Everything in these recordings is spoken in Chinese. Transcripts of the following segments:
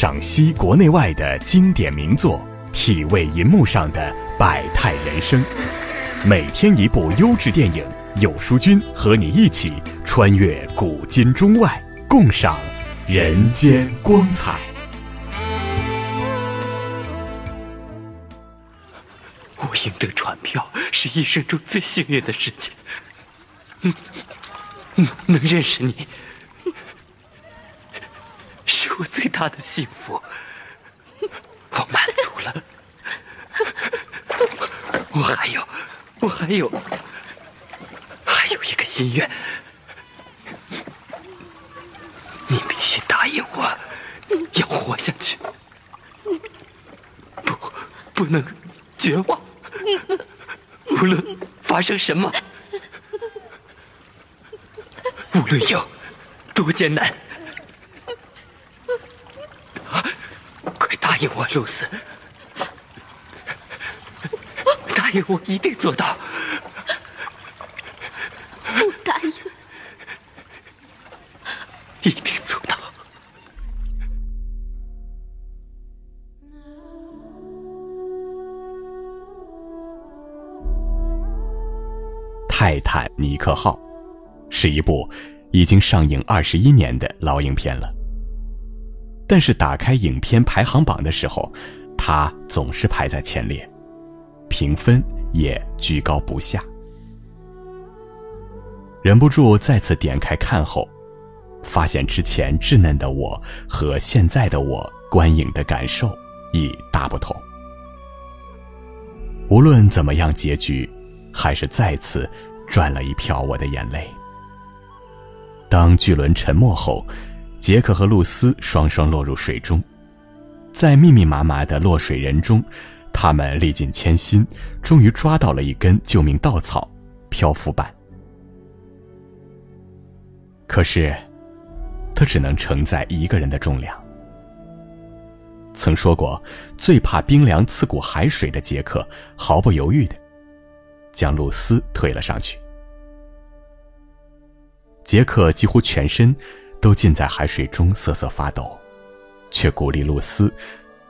赏析国内外的经典名作，体味银幕上的百态人生。每天一部优质电影，有书君和你一起穿越古今中外，共赏人间光彩。我赢得船票是一生中最幸运的事情。嗯，能认识你。是我最大的幸福，我满足了。我还有，我还有，还有一个心愿，你必须答应我，要活下去，不，不能绝望。无论发生什么，无论有多艰难。答应我，露丝！答应我，一定做到！不答应，一定做到！《泰坦尼克号》是一部已经上映二十一年的老影片了。但是打开影片排行榜的时候，它总是排在前列，评分也居高不下。忍不住再次点开看后，发现之前稚嫩的我和现在的我观影的感受已大不同。无论怎么样，结局还是再次赚了一票我的眼泪。当巨轮沉没后。杰克和露丝双双落入水中，在密密麻麻的落水人中，他们历尽千辛，终于抓到了一根救命稻草——漂浮板。可是，它只能承载一个人的重量。曾说过最怕冰凉刺骨海水的杰克，毫不犹豫的将露丝推了上去。杰克几乎全身。都浸在海水中瑟瑟发抖，却鼓励露丝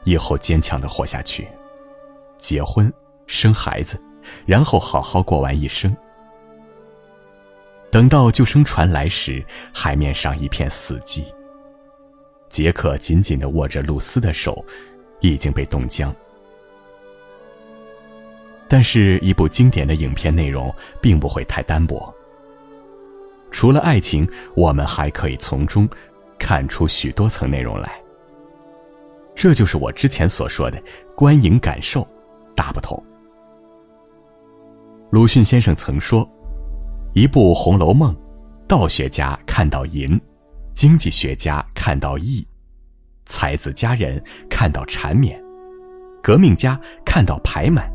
以后坚强的活下去，结婚生孩子，然后好好过完一生。等到救生船来时，海面上一片死寂。杰克紧紧的握着露丝的手，已经被冻僵。但是，一部经典的影片内容并不会太单薄。除了爱情，我们还可以从中看出许多层内容来。这就是我之前所说的观影感受大不同。鲁迅先生曾说：“一部《红楼梦》，道学家看到淫，经济学家看到义，才子佳人看到缠绵，革命家看到排满，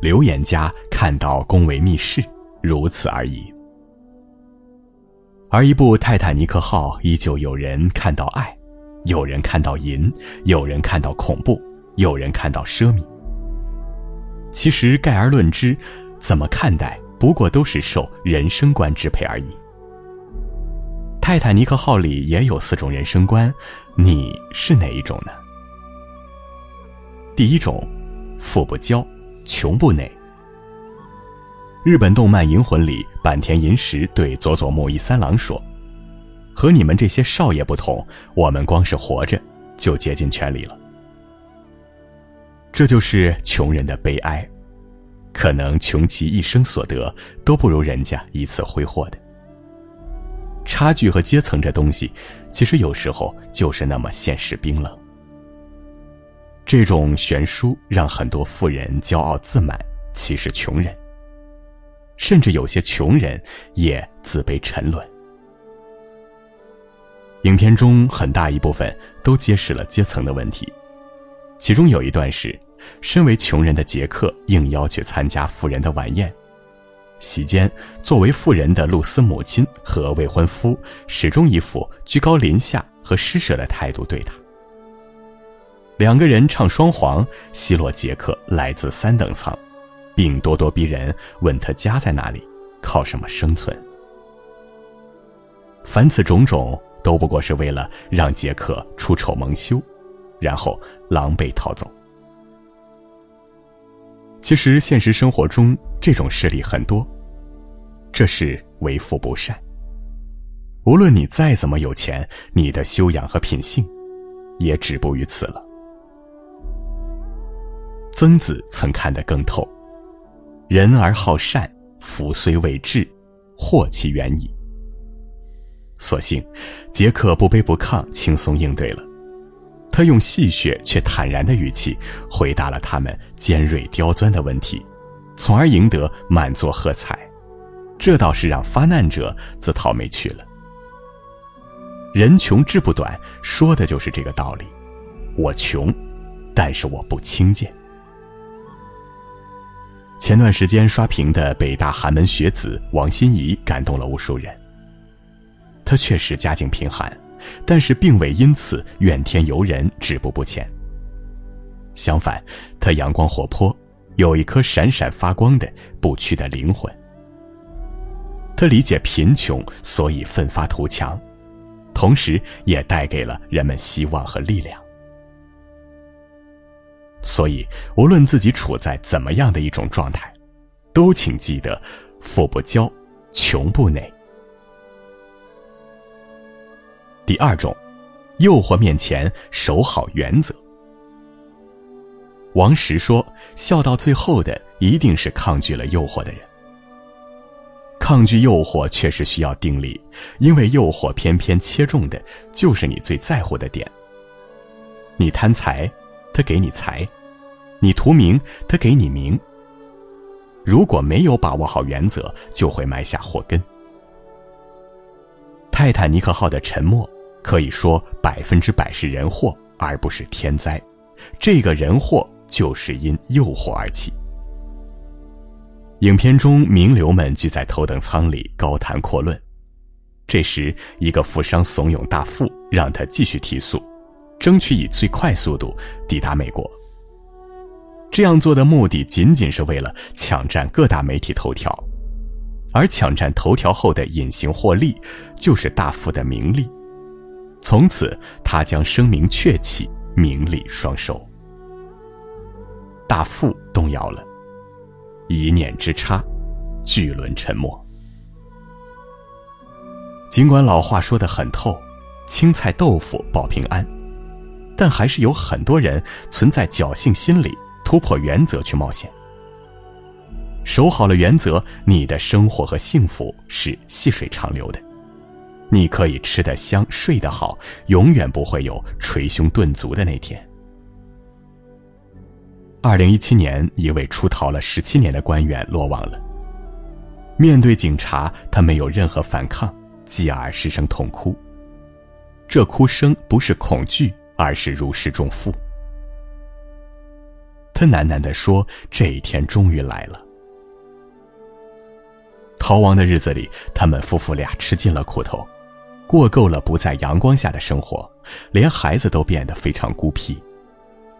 流言家看到宫闱秘事，如此而已。”而一部《泰坦尼克号》，依旧有人看到爱，有人看到淫，有人看到恐怖，有人看到奢靡。其实概而论之，怎么看待，不过都是受人生观支配而已。《泰坦尼克号》里也有四种人生观，你是哪一种呢？第一种，富不骄，穷不馁。日本动漫《银魂》里，坂田银时对佐佐木一三郎说：“和你们这些少爷不同，我们光是活着就竭尽全力了。”这就是穷人的悲哀，可能穷其一生所得都不如人家一次挥霍的。差距和阶层这东西，其实有时候就是那么现实冰冷。这种悬殊让很多富人骄傲自满，歧视穷人。甚至有些穷人也自卑沉沦。影片中很大一部分都揭示了阶层的问题，其中有一段是，身为穷人的杰克应邀去参加富人的晚宴，席间作为富人的露丝母亲和未婚夫始终一副居高临下和施舍的态度对他。两个人唱双簧奚落杰克来自三等舱。并咄咄逼人，问他家在哪里，靠什么生存。凡此种种，都不过是为了让杰克出丑蒙羞，然后狼狈逃走。其实现实生活中这种事例很多，这是为富不善。无论你再怎么有钱，你的修养和品性，也止步于此了。曾子曾看得更透：“人而好善，福虽未至，祸其远矣。”所幸，杰克不卑不亢，轻松应对了。他用戏谑却坦然的语气回答了他们尖锐刁钻的问题，从而赢得满座喝彩。这倒是让发难者自讨没趣了。人穷志不短，说的就是这个道理。我穷，但是我不轻贱。前段时间刷屏的北大寒门学子王心怡感动了无数人。他确实家境贫寒。但是并未因此怨天尤人、止步不前。相反，他阳光活泼，有一颗闪闪发光的不屈的灵魂。他理解贫穷，所以奋发图强，同时也带给了人们希望和力量。所以，无论自己处在怎么样的一种状态，都请记得：富不骄，穷不馁。第二种，诱惑面前守好原则。王石说：“笑到最后的一定是抗拒了诱惑的人。抗拒诱惑确实需要定力，因为诱惑偏偏切中的就是你最在乎的点。你贪财，他给你财；你图名，他给你名。如果没有把握好原则，就会埋下祸根。”泰坦尼克号的沉没，可以说百分之百是人祸，而不是天灾。这个人祸就是因诱惑而起。影片中，名流们聚在头等舱里高谈阔论。这时，一个富商怂恿大副让他继续提速，争取以最快速度抵达美国。这样做的目的仅仅是为了抢占各大媒体头条。而抢占头条后的隐形获利，就是大富的名利。从此，他将声名鹊起，名利双收。大富动摇了，一念之差，巨轮沉没。尽管老话说得很透，青菜豆腐保平安，但还是有很多人存在侥幸心理，突破原则去冒险。守好了原则，你的生活和幸福是细水长流的。你可以吃得香，睡得好，永远不会有捶胸顿足的那天。二零一七年，一位出逃了十七年的官员落网了。面对警察，他没有任何反抗，继而失声痛哭。这哭声不是恐惧，而是如释重负。他喃喃地说：“这一天终于来了。”逃亡的日子里，他们夫妇俩吃尽了苦头，过够了不在阳光下的生活，连孩子都变得非常孤僻。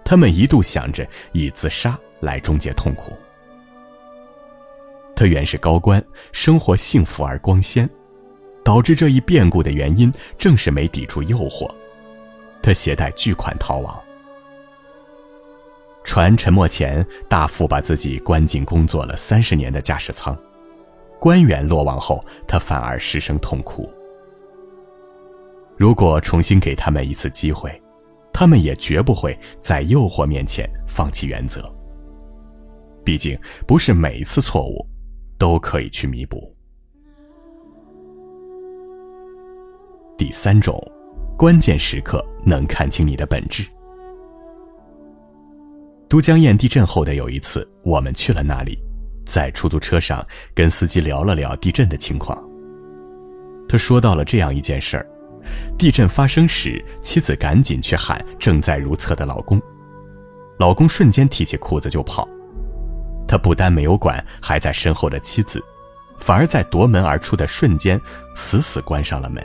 他们一度想着以自杀来终结痛苦。他原是高官，生活幸福而光鲜，导致这一变故的原因正是没抵住诱惑。他携带巨款逃亡。船沉没前，大副把自己关进工作了三十年的驾驶舱。官员落网后，他反而失声痛哭。如果重新给他们一次机会，他们也绝不会在诱惑面前放弃原则。毕竟，不是每一次错误都可以去弥补。第三种，关键时刻能看清你的本质。都江堰地震后的有一次，我们去了那里。在出租车上跟司机聊了聊地震的情况。他说到了这样一件事儿：地震发生时，妻子赶紧去喊正在如厕的老公，老公瞬间提起裤子就跑。他不但没有管还在身后的妻子，反而在夺门而出的瞬间死死关上了门。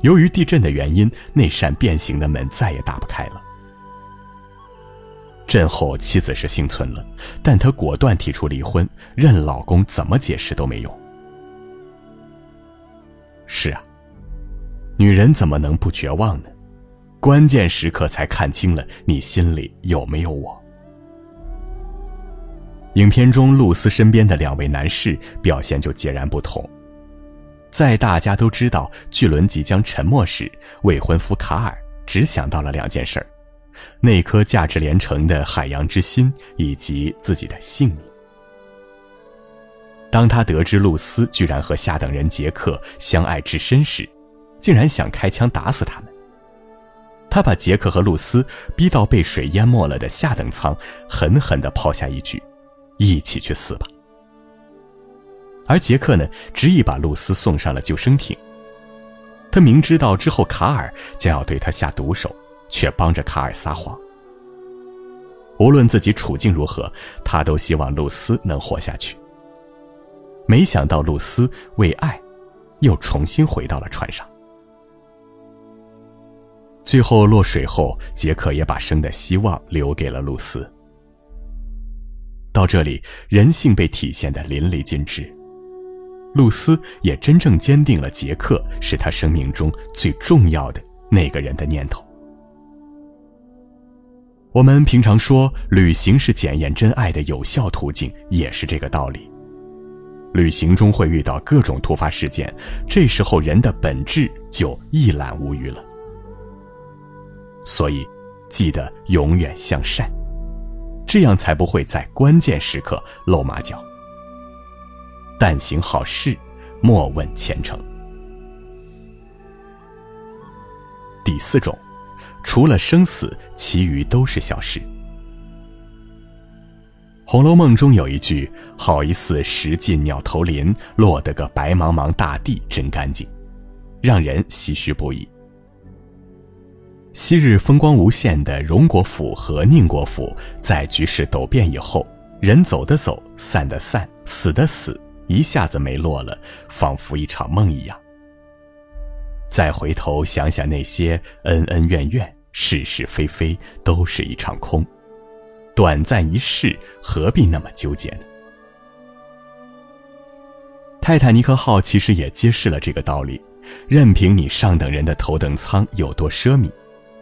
由于地震的原因，那扇变形的门再也打不开了。震后，妻子是幸存了，但她果断提出离婚，任老公怎么解释都没用。是啊，女人怎么能不绝望呢？关键时刻才看清了你心里有没有我。影片中露丝身边的两位男士表现就截然不同。在大家都知道巨轮即将沉没时，未婚夫卡尔只想到了两件事儿：那颗价值连城的海洋之心，以及自己的性命。当他得知露丝居然和下等人杰克相爱至深时，竟然想开枪打死他们。他把杰克和露丝逼到被水淹没了的下等舱，狠狠地抛下一句：“一起去死吧。”而杰克呢，执意把露丝送上了救生艇。他明知道之后卡尔将要对他下毒手，却帮着卡尔撒谎。无论自己处境如何，他都希望露丝能活下去。没想到露丝为爱，又重新回到了船上。最后落水后，杰克也把生的希望留给了露丝。到这里，人性被体现的淋漓尽致。露丝也真正坚定了杰克是他生命中最重要的那个人的念头。我们平常说旅行是检验真爱的有效途径，也是这个道理。旅行中会遇到各种突发事件，这时候人的本质就一览无余了。所以，记得永远向善，这样才不会在关键时刻露马脚。但行好事，莫问前程。第四种，除了生死，其余都是小事。《红楼梦》中有一句：“好一似石进鸟头林，落得个白茫茫大地真干净”，让人唏嘘不已。昔日风光无限的荣国府和宁国府，在局势陡变以后，人走的走，散的散，死的死。一下子没落了，仿佛一场梦一样。再回头想想那些恩恩怨怨、是是非非，都是一场空，短暂一世，何必那么纠结呢？泰坦尼克号其实也揭示了这个道理：任凭你上等人的头等舱有多奢靡，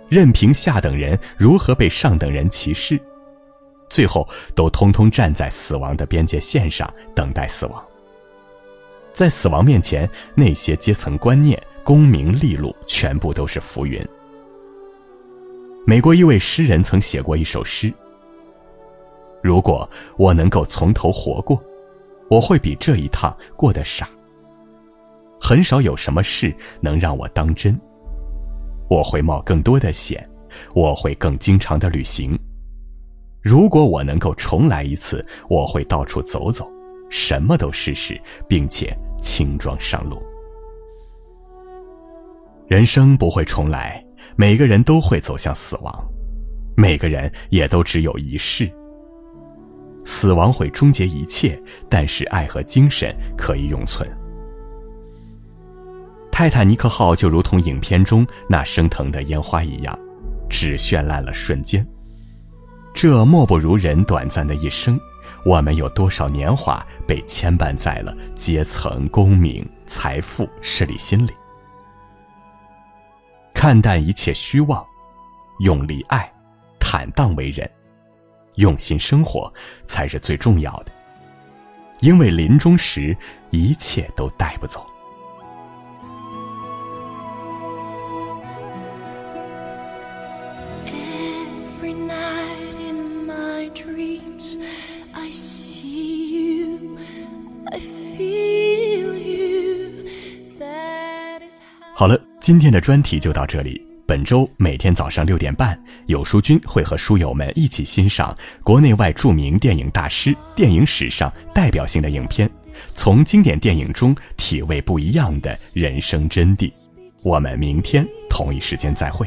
任凭下等人如何被上等人歧视，最后都通通站在死亡的边界线上，等待死亡。在死亡面前，那些阶层观念、功名利禄全部都是浮云。美国一位诗人曾写过一首诗：“如果我能够从头活过，我会比这一趟过得傻。很少有什么事能让我当真。我会冒更多的险，我会更经常的旅行。如果我能够重来一次，我会到处走走，什么都试试，并且。”轻装上路，人生不会重来，每个人都会走向死亡，每个人也都只有一世。死亡会终结一切，但是爱和精神可以永存。泰坦尼克号就如同影片中那升腾的烟花一样，只绚烂了瞬间。这莫不如人短暂的一生。我们有多少年华被牵绊在了阶层、功名、财富、势力心里？看淡一切虚妄，用力爱，坦荡为人，用心生活才是最重要的。因为临终时，一切都带不走。今天的专题就到这里。本周每天早上六点半，有书君会和书友们一起欣赏国内外著名电影大师、电影史上代表性的影片，从经典电影中体味不一样的人生真谛。我们明天同一时间再会。